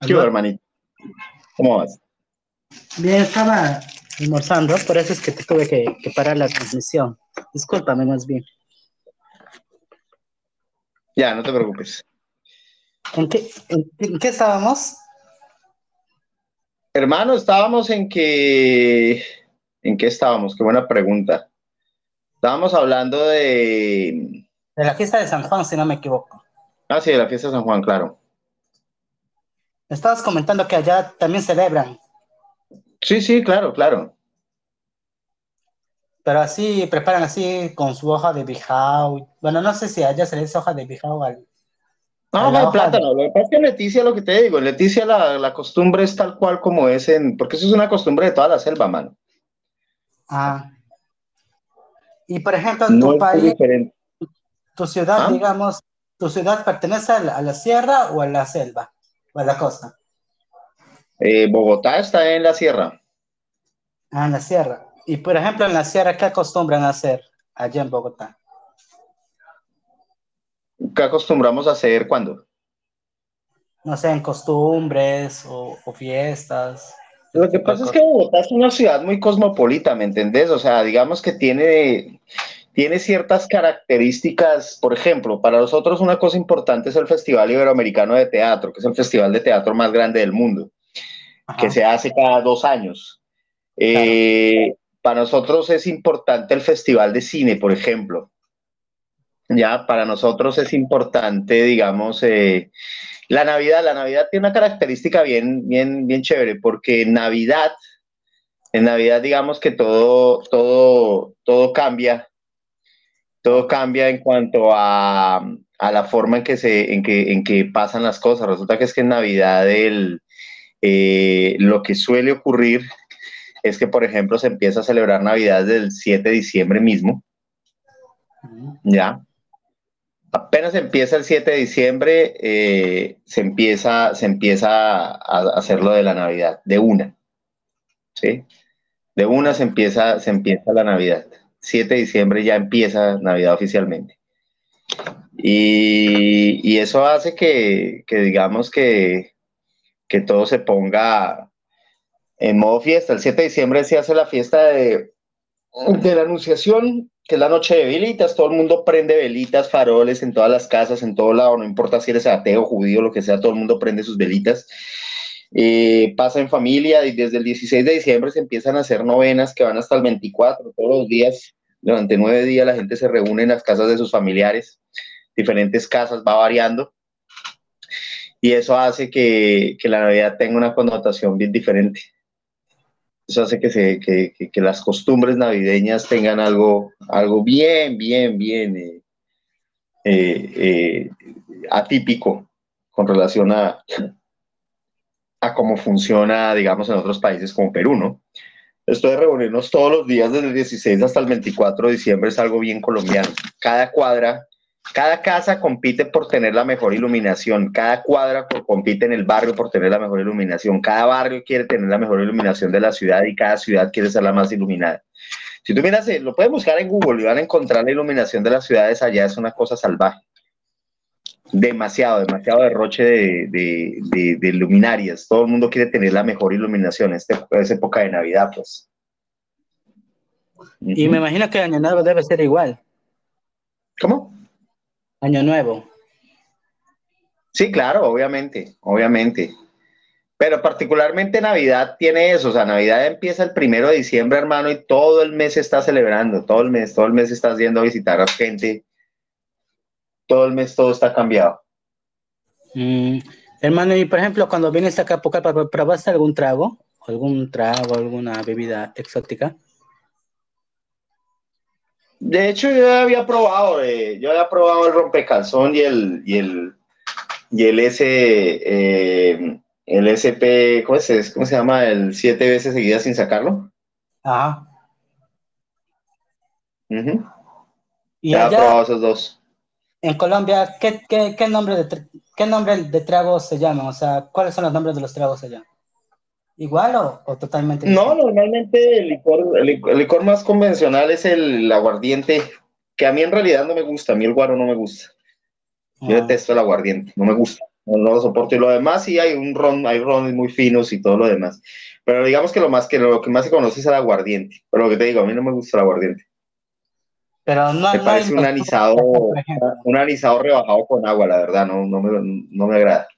¿Qué hermanito? ¿Cómo vas? Bien, estaba almorzando, por eso es que te tuve que, parar la transmisión. Discúlpame más bien. Ya, no te preocupes. ¿En qué, en, qué estábamos? Hermano, estábamos en que... ¿En qué estábamos? Qué buena pregunta. Estábamos hablando de... De la fiesta de San Juan, si no me equivoco. Ah, sí, de la fiesta de San Juan, claro. Estabas comentando que allá también celebran. Sí, sí, claro, claro. Pero así, preparan así con su hoja de bijao. Bueno, no sé si allá se le dice hoja de bijao al... No, no, plátano. Lo que pasa es que en Leticia, lo que te digo, Leticia la, costumbre es tal cual como es en... Porque eso es una costumbre de toda la selva, mano. Ah. Y por ejemplo, en tu país, tu ciudad, ¿Ah? digamos, ¿tu ciudad pertenece a la sierra o a la selva? ¿O la costa? Eh, Bogotá está en la sierra. Ah, en la sierra. Y por ejemplo, en la sierra, ¿qué acostumbran a hacer allá en Bogotá? ¿Qué acostumbramos a hacer cuándo? No sé, en costumbres o, fiestas. Lo que pasa es que Bogotá es una ciudad muy cosmopolita, ¿me entendés? O sea, digamos que tiene, tiene ciertas características. Por ejemplo, para nosotros una cosa importante es el Festival Iberoamericano de Teatro, que es el festival de teatro más grande del mundo que se hace cada dos años. Eh, para nosotros es importante el Festival de Cine, por ejemplo. Ya, para nosotros es importante, digamos, eh, la Navidad. La Navidad tiene una característica bien, bien, bien chévere, porque en Navidad, en Navidad, digamos que todo, todo, todo cambia. Todo cambia en cuanto a, a la forma en que, se, en, que, en que pasan las cosas. Resulta que es que en Navidad el, eh, lo que suele ocurrir es que, por ejemplo, se empieza a celebrar Navidad del 7 de diciembre mismo. ¿Ya? Apenas empieza el 7 de diciembre, eh, se, empieza, se empieza a hacer lo de la Navidad, de una. ¿Sí? De una se empieza, se empieza la Navidad. 7 de diciembre ya empieza Navidad oficialmente. Y, eso hace que, que digamos que, que todo se ponga en modo fiesta. El 7 de diciembre se hace la fiesta de, de la Anunciación, que es la noche de velitas. Todo el mundo prende velitas, faroles en todas las casas, en todo lado. No importa si eres ateo, judío, lo que sea, todo el mundo prende sus velitas. Eh, pasa en familia y desde el 16 de diciembre se empiezan a hacer novenas que van hasta el 24. Todos los días, durante nueve días, la gente se reúne en las casas de sus familiares. Diferentes casas, va variando y eso hace que, la Navidad tenga una connotación bien diferente. Eso hace que, se, que, las costumbres navideñas tengan algo, algo bien, bien, bien eh, eh, atípico con relación a, a cómo funciona, digamos, en otros países como Perú, ¿no? Esto de reunirnos todos los días desde el 16 hasta el 24 de diciembre es algo bien colombiano. Cada cuadra cada casa compite por tener la mejor iluminación, cada cuadra compite en el barrio por tener la mejor iluminación, cada barrio quiere tener la mejor iluminación de la ciudad y cada ciudad quiere ser la más iluminada. Si tú miras, eh, lo puedes buscar en Google y van a encontrar la iluminación de las ciudades allá, es una cosa salvaje. Demasiado, demasiado derroche de, luminarias. Todo el mundo quiere tener la mejor iluminación. Este, es época de Navidad, pues. Y me imagino que Año Nuevo debe ser igual. ¿Cómo? Año Nuevo. Sí, claro, obviamente, obviamente. Pero particularmente Navidad tiene eso, o sea, Navidad empieza el primero de diciembre, hermano, y todo el mes se está celebrando, todo el mes, todo el mes estás yendo a visitar a gente, todo el mes todo está cambiado. Mm, hermano, y por ejemplo, cuando vienes acá a Pocal, ¿probaste algún trago? ¿Algún trago, alguna bebida exótica? De hecho, yo había probado, eh, yo había probado el rompecalzón y el, y el, y el S, eh, el SP, ¿cómo, es, ¿cómo se llama? El siete veces seguidas sin sacarlo. Ajá. ¿Y ya probado esos dos. En Colombia, ¿qué, qué, qué nombre de, ¿qué nombre de tragos se llaman? O sea, ¿cuáles son los nombres de los tragos allá? ¿Igual o, totalmente No, normalmente el licor, el, licor más convencional es el aguardiente, que a mí en realidad no me gusta, a mí el guaro no me gusta. Yo ah. detesto el aguardiente, no me gusta. no, lo soporto. Y lo demás sí hay un ron, hay rones muy finos y todo lo demás. Pero digamos que lo más que lo que más se conoce es el aguardiente. Pero lo que te digo, a mí no me gusta el aguardiente. Pero no, me parece un anisado, un anisado rebajado con agua, la verdad, no, no, me, no me agrada.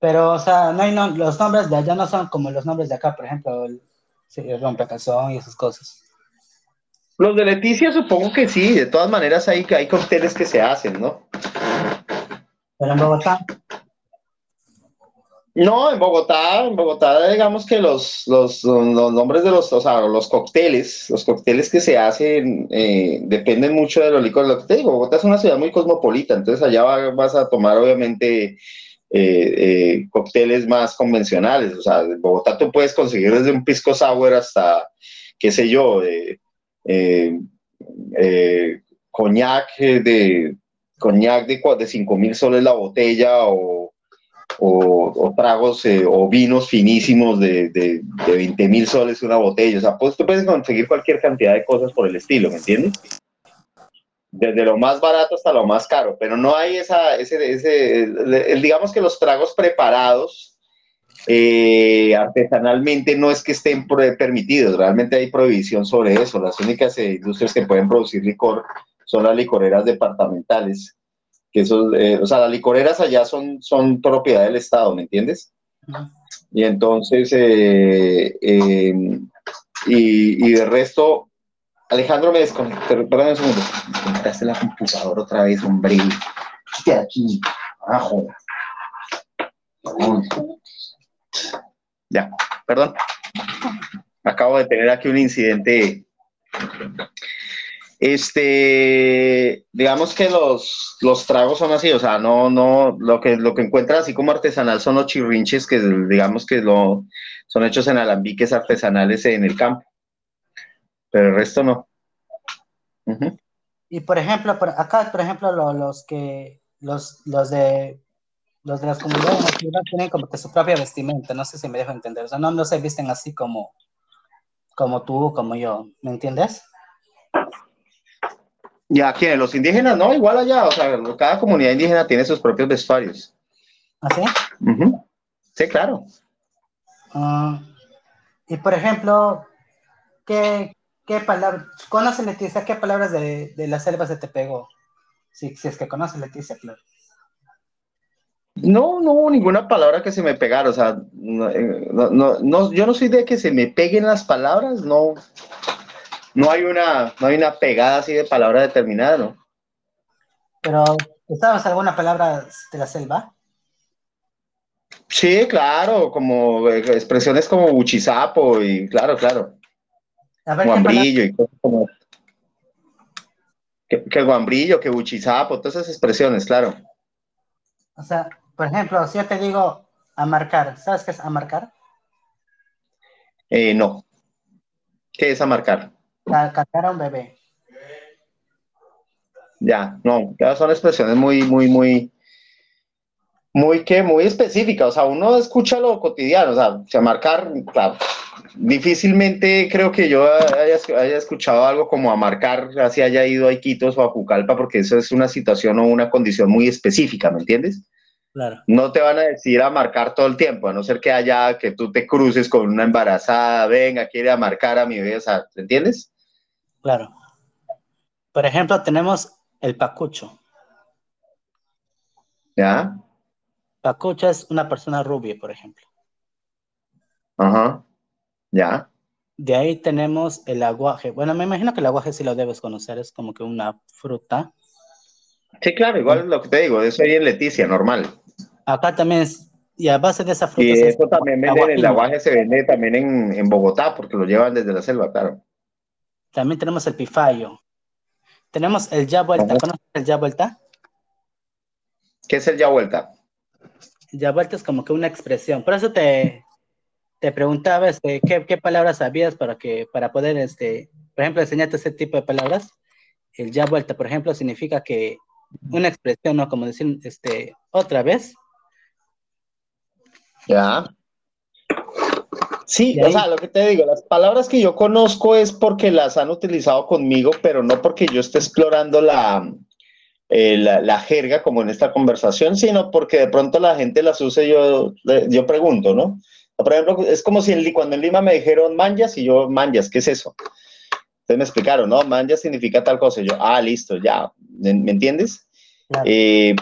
Pero, o sea, no hay los nombres de allá no son como los nombres de acá, por ejemplo, el, el rompecalzón y esas cosas. Los de Leticia supongo que sí, de todas maneras hay, hay cócteles que se hacen, ¿no? Pero en Bogotá. No, en Bogotá, en Bogotá, digamos que los, los, nombres de los, o sea, los cócteles, los cócteles que se hacen eh, dependen mucho de los licores. Lo que te digo, Bogotá es una ciudad muy cosmopolita, entonces allá vas a tomar obviamente eh, eh, cócteles más convencionales. O sea, en Bogotá tú puedes conseguir desde un pisco sour hasta, qué sé yo, coñac de coñac de, de 5 mil soles la botella o, o, tragos eh, o vinos finísimos de, de, de 20 mil soles una botella. O sea, pues tú puedes conseguir cualquier cantidad de cosas por el estilo, ¿me entiendes? Desde lo más barato hasta lo más caro, pero no hay esa, ese, ese digamos que los tragos preparados eh, artesanalmente no es que estén permitidos, realmente hay prohibición sobre eso. Las únicas eh, industrias que pueden producir licor son las licoreras departamentales, que eso, eh, o sea, las licoreras allá son, son propiedad del Estado, ¿me entiendes? Y entonces, eh, em, y, y, de resto, Alejandro me desconectó, perdón un segundo, desconectaste la computadora otra vez, hombre, de aquí, abajo. Ya, perdón. Acabo de tener aquí un incidente este, digamos que los, los tragos son así, o sea, no, no, lo que, lo que encuentras así como artesanal son los chirrinches que digamos que lo, son hechos en alambiques artesanales en el campo, pero el resto no. Y por ejemplo, acá, por ejemplo, los que, los, los de los de las comunidades tienen como que su propia vestimenta, no sé si me dejo entender, o sea, no, no se visten así como, como tú, como yo, ¿me entiendes? Ya, ¿quiénes? Los indígenas, no, igual allá, o sea, cada comunidad indígena tiene sus propios vestuarios. ¿Ah, sí? Sí, claro. Ah, y por ejemplo, ¿qué, qué palabras, conoce Leticia, qué palabras de, de la selva se te pegó? Si, si es que conoce Leticia, claro. No, no ninguna palabra que se me pegara, o sea, eh, no, no, yo no soy de que se me peguen las palabras, no, no hay una, no hay una pegada así de palabra determinada, ¿no? Pero, ¿sabes alguna palabra de la selva? Sí, claro, como expresiones como buchizapo y claro, claro. guambrillo y cosas como. Que, que guambrillo, que buchizapo, todas esas expresiones, claro. O sea, por ejemplo, si yo te digo amarcar, ¿sabes qué es amarcar? Eh, no. ¿Qué es amarcar? Cantar a un bebé. Ya, no, ya son expresiones muy, muy, muy, muy que, muy específicas. O sea, uno escucha lo cotidiano, o sea, se marcar, claro. Difícilmente creo que yo haya, escuchado algo como a marcar, así haya ido a Iquitos o a Jucalpa, porque eso es una situación o una condición muy específica, ¿me entiendes? Claro. No te van a decir a marcar todo el tiempo, a no ser que haya, que tú te cruces con una embarazada, venga, quiere a marcar a mi bebé, o sea, entiendes? Claro. Por ejemplo, tenemos el pacucho. ¿Ya? Pacucho es una persona rubia, por ejemplo. Ajá. ¿Ya? De ahí tenemos el aguaje. Bueno, me imagino que el aguaje sí lo debes conocer, es como que una fruta. Sí, claro, igual lo que te digo, eso ahí en Leticia, normal. Acá también es, y a base de esa fruta. Y eso también vende, el aguaje se vende también en, en Bogotá, porque lo llevan desde la selva, claro. También tenemos el pifayo. Tenemos el ya vuelta. ¿Conoces el ya vuelta? ¿Qué es el ya vuelta? El ya vuelta es como que una expresión. Por eso te, te preguntaba este, ¿qué, qué, palabras sabías para, que, para poder, este, por ejemplo, enseñarte ese tipo de palabras. El ya vuelta, por ejemplo, significa que una expresión, ¿no? Como decir, este, otra vez. Ya. Sí, o sea, lo que te digo, las palabras que yo conozco es porque las han utilizado conmigo, pero no porque yo esté explorando la, eh, la, jerga como en esta conversación, sino porque de pronto la gente las use, yo, yo pregunto, ¿no? Por ejemplo, es como si cuando en Lima me dijeron manjas y yo, manjas, ¿qué es eso? Entonces me explicaron, no, manjas significa tal cosa. Y yo, ah, listo, ya, ¿me, entiendes? Eh,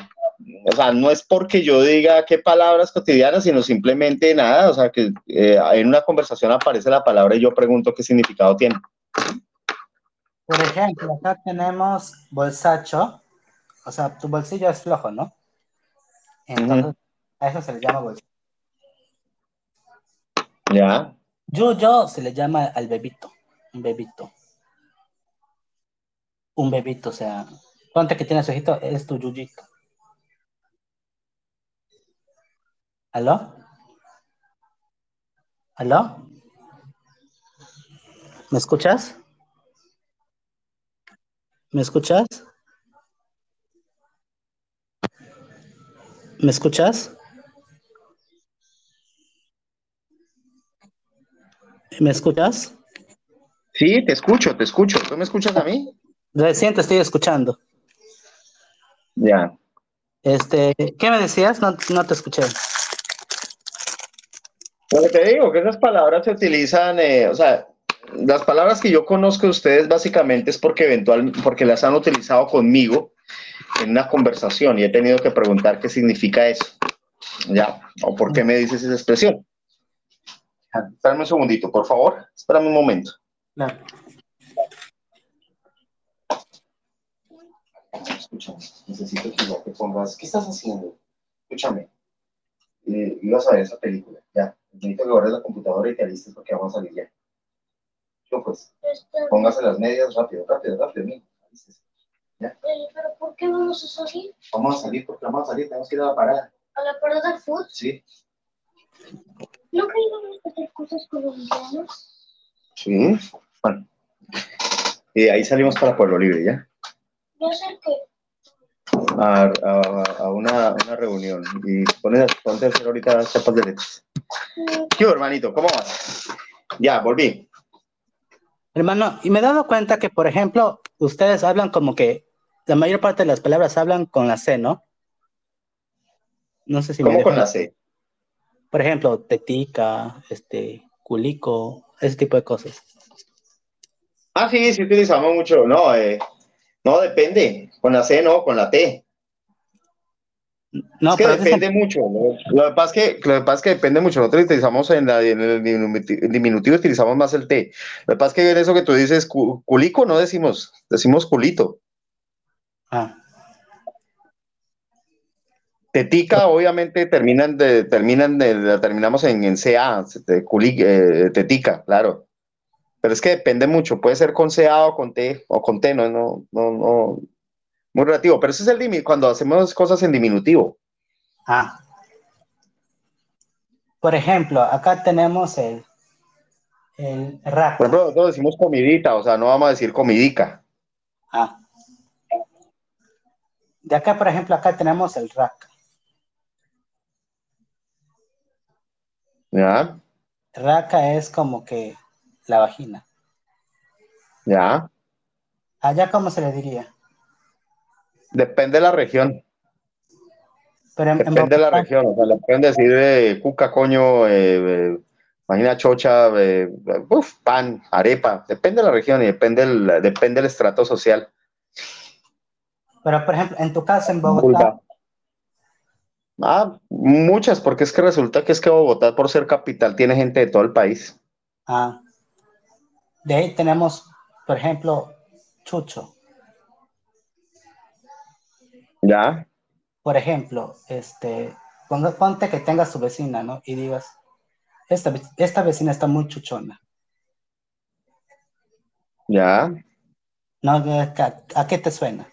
o sea, no es porque yo diga qué palabras cotidianas, sino simplemente nada, o sea, que eh, en una conversación aparece la palabra y yo pregunto qué significado tiene. Por ejemplo, acá tenemos bolsacho, o sea, tu bolsillo es flojo, ¿no? Entonces, a eso se le llama bolsillo. Ya. Yo, yo se le llama al bebito, un bebito. Un bebito, o sea, ponte que tiene su hijito, es tu yuyito. ¿Aló? ¿Aló? ¿Me escuchas? ¿Me escuchas? ¿Me escuchas? ¿Me escuchas? Sí, te escucho, te escucho. ¿Tú me escuchas a mí? Recién te estoy escuchando. Ya. Este, ¿qué me decías? No, te escuché. Bueno, te digo que esas palabras se utilizan, eh, o sea, las palabras que yo conozco de ustedes básicamente es porque eventualmente, porque las han utilizado conmigo en una conversación y he tenido que preguntar qué significa eso. Ya, o por qué me dices esa expresión. Espérame un segundito, por favor. Espérame un momento. Escúchame, necesito que te pongas. ¿Qué estás haciendo? Escúchame. Eh, ibas a ver esa película. Ya. Necesito que guardes la computadora y te alistes porque vamos a salir ya. Yo pues. Póngase las medias rápido, rápido, rápido, mijo. ¿Ya? Pero ¿por qué vamos a salir? Vamos a salir porque vamos a salir, tenemos que ir a la parada. ¿A la parada fútbol? Sí. ¿No que íbamos a hacer cosas colombianas? Sí, bueno. Y ahí salimos para Pueblo Libre, ¿ya? ¿Ya sé qué? A, a, a una, una, reunión y pones, ponte a hacer ahorita chapas de letras. ¿Qué hermanito? ¿Cómo vas? Ya, volví. Hermano, y me he dado cuenta que, por ejemplo, ustedes hablan como que la mayor parte de las palabras hablan con la C, ¿no? No sé si ¿Cómo con la C? Por ejemplo, tetica, este, culico, ese tipo de cosas. Ah, sí, sí utilizamos mucho. No, eh, no, depende. Con la C no, con la T. No, es que depende mucho. Lo, que pasa es que, lo que pasa es que depende mucho. Nosotros utilizamos en, el diminutivo, utilizamos más el T. Lo que pasa es que en eso que tú dices, culico, no decimos, decimos culito. Ah. Tetica, obviamente, terminan de, terminan de, terminamos en, en CA, eh, tetica, claro. Pero es que depende mucho, puede ser con CA o con T, o con T, no, no, no, no muy relativo. Pero ese es el cuando hacemos cosas en diminutivo. Ah. Por ejemplo, acá tenemos el, el rack. Por ejemplo, nosotros decimos comidita, o sea, no vamos a decir comidica. Ah. De acá, por ejemplo, acá tenemos el rack. ¿Ya? Raca es como que la vagina. ¿Ya? ¿Allá cómo se le diría? Depende de la región. Depende de la región. O sea, le pueden decir eh, cuca, coño, eh, vagina chocha, eh, pan, arepa. Depende de la región y depende del, depende del estrato social. Pero, por ejemplo, en tu casa en Bogotá, Ah, muchas, porque es que resulta que es que Bogotá, por ser capital, tiene gente de todo el país. Ah. De ahí tenemos, por ejemplo, Chucho. Ya. Por ejemplo, este, ponte que tengas su vecina, ¿no? Y digas, esta, esta vecina está muy chuchona. Ya. No, ¿a, qué te suena?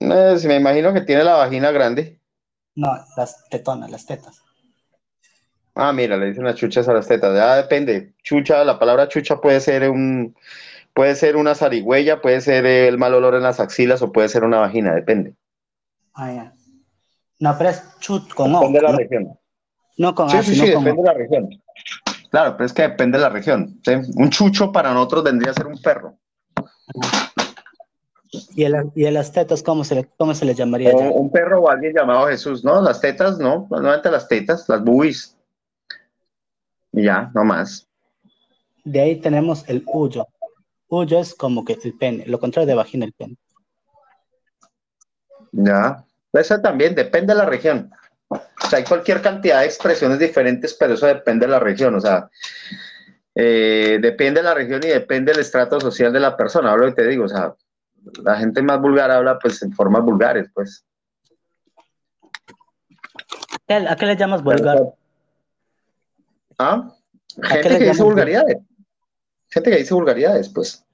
Eh, si me imagino que tiene la vagina grande. No, las tetonas, las tetas. Ah, mira, le dicen las chuchas a las tetas. Ya depende. Chucha, la palabra chucha puede ser un, puede ser una zarigüeya, puede ser el mal olor en las axilas o puede ser una vagina, depende. Ah, ya. No, pero es chut con O. Depende de la región. No con Sí, sí, sí, depende de la región. Claro, pero es que depende de la región. Un chucho para nosotros vendría a ser un perro. ¿Y el, y las tetas cómo se le, cómo se le llamaría? un perro o alguien llamado Jesús, ¿no? Las tetas, no, normalmente las tetas, las boobies. ya, no más. De ahí tenemos el huyo. Huyo es como que el pene, lo contrario de vagina, el pene. Ya, eso también depende de la región. O sea, hay cualquier cantidad de expresiones diferentes, pero eso depende de la región. O sea, eh, depende de la región y depende del estrato social de la persona. Ahora te digo, o sea, la gente más vulgar habla pues en formas vulgares, pues. ¿A qué le llamas vulgar? ¿Ah? Gente que dice vulgaridades. Gente que dice vulgaridades, pues.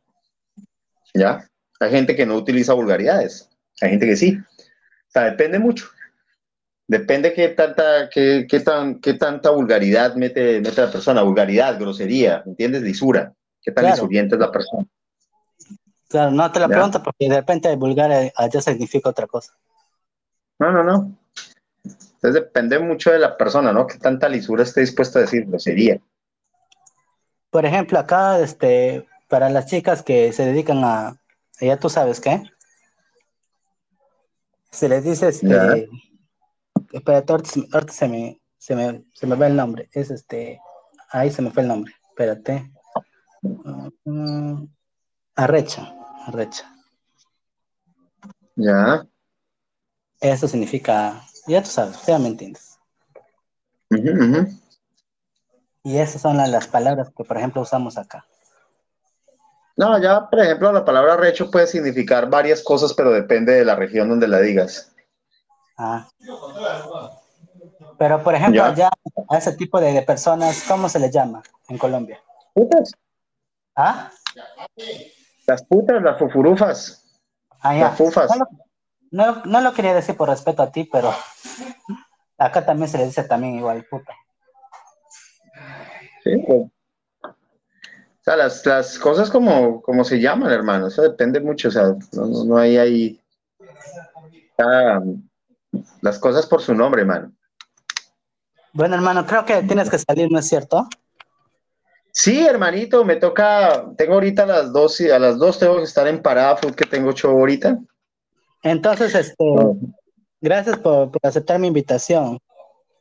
¿Ya? Hay gente que no utiliza vulgaridades. Hay gente que sí. O sea, depende mucho. Depende qué tanta, qué, qué tan, qué tanta vulgaridad mete, mete la persona. Vulgaridad, grosería, ¿entiendes? Lisura. ¿Qué tan lisurienta es la persona? Claro, no te la pregunto porque de repente vulgar allá significa otra cosa. No, no, no. Entonces depende mucho de la persona, ¿no? ¿Qué tanta lisura esté dispuesto a decir grosería? Por ejemplo, acá, este, para las chicas que se dedican a, ya tú sabes qué, se les dice, este, espérate, ahorita, se, me, se, me, se me va el nombre, es este, ahí se me fue el nombre, espérate. Uh, arrecha, arrecha. Ya. Eso significa, ya tú sabes, ya me entiendes. Y esas son las, palabras que, por ejemplo, usamos acá. No, ya, por ejemplo, la palabra recho puede significar varias cosas, pero depende de la región donde la digas. Ah. Pero, por ejemplo, ya a ese tipo de, personas, ¿cómo se le llama en Colombia? Putas. ¿Ah? Las putas, las fufurufas. Ah, Las fufas. No, no, lo quería decir por respeto a ti, pero acá también se le dice también igual puta. Sí, pues. O sea, las, las cosas como, como se llaman, hermano, eso depende mucho, o sea, no, no hay ahí las cosas por su nombre, hermano. Bueno, hermano, creo que tienes que salir, ¿no es cierto? Sí, hermanito, me toca, tengo ahorita a las dos, a las dos tengo que estar en parada food que tengo show ahorita. Entonces, este, gracias por, por aceptar mi invitación.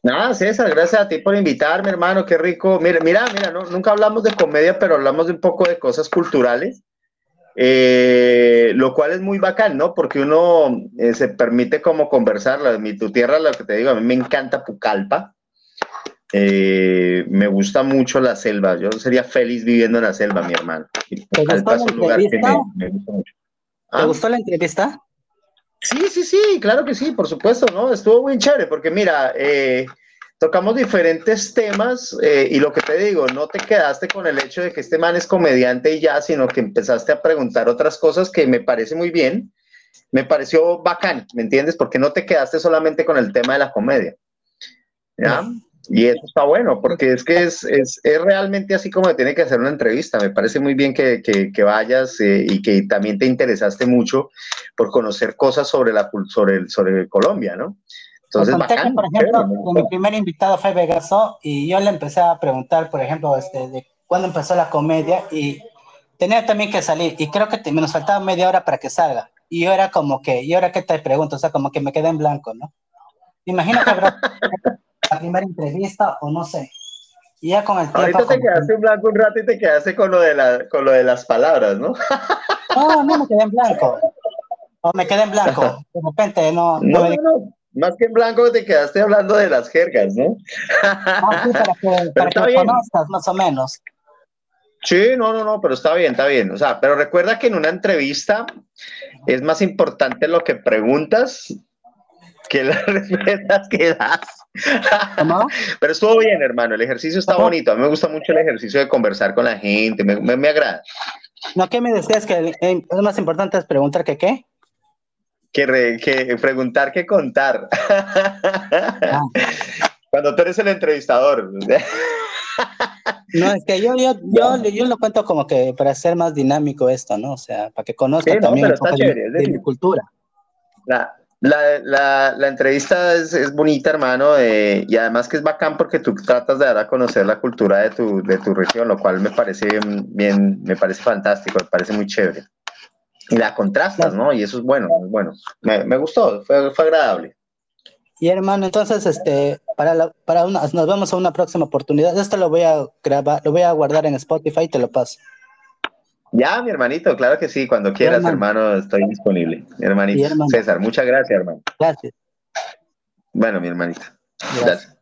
Nada, César, gracias a ti por invitarme, hermano, qué rico. Mira, mira, mira, nunca hablamos de comedia, pero hablamos de un poco de cosas culturales, eh, lo cual es muy bacán, ¿no? Porque uno eh, se permite como conversar. Mi tu tierra, lo que te digo, a mí me encanta Pucallpa. Eh, me gusta mucho la selva. Yo sería feliz viviendo en la selva, mi hermano. Pucallpa es un lugar que me, gusta mucho. ¿te ¿Ah? gustó la entrevista? Sí, sí, sí, claro que sí, por supuesto, ¿no? Estuvo muy chévere porque mira, eh, tocamos diferentes temas eh, y lo que te digo, no te quedaste con el hecho de que este man es comediante y ya, sino que empezaste a preguntar otras cosas que me parece muy bien, me pareció bacán, ¿me entiendes? Porque no te quedaste solamente con el tema de la comedia. ¿Ya? Y eso está bueno, porque es que es, es, es, realmente así como tiene que hacer una entrevista. Me parece muy bien que, que, vayas eh, y que también te interesaste mucho por conocer cosas sobre, la, sobre, sobre Colombia, ¿no? Entonces, bacán, por ejemplo, mi primer invitado fue Vegaso y yo le empecé a preguntar, por ejemplo, este, de cuándo empezó la comedia y tenía también que salir y creo que nos faltaba media hora para que salga. Y yo era como que, ¿y ahora qué te pregunto? O sea, como que me quedé en blanco, ¿no? Imagino que habrá la primera entrevista o no sé. Y ya con el tiempo. Ahorita te quedaste en blanco un rato y te quedaste con lo de, la, con lo de las palabras, ¿no? No, no me quedé en blanco. O me quedé en blanco. De repente no. No, no, Más que en blanco te quedaste hablando de las jergas, ¿no? Ah, para que, para que conozcas más o menos. Sí, no, no, no, pero está bien, está bien. O sea, pero recuerda que en una entrevista es más importante lo que preguntas que las respuestas que das. Pero estuvo bien, hermano. El ejercicio está bonito. A mí me gusta mucho el ejercicio de conversar con la gente. Me, me, agrada. No, ¿qué me decías? Que es más importante es preguntar que qué. Que, que preguntar que contar. Ah. Cuando tú eres el entrevistador. No, es que yo, yo, yo, yo, lo cuento como que para hacer más dinámico esto, ¿no? O sea, para que conozcan también de, mi cultura. La, la, la, la, entrevista es, es bonita, hermano, eh, y además que es bacán porque tú tratas de dar a conocer la cultura de tu, de tu región, lo cual me parece bien, me parece fantástico, me parece muy chévere. la contrastas, ¿no? Y eso es bueno, bueno. Me, me gustó, fue, fue agradable. Y hermano, entonces, este, para, la, para una, nos vemos a una próxima oportunidad. Esto lo voy a grabar, lo voy a guardar en Spotify y te lo paso. Ya, mi hermanito, claro que sí, cuando quieras, hermano. hermano, estoy disponible. Hermanito. Hermano. César, muchas gracias, hermano. Gracias. Bueno, mi hermanito. Gracias. gracias.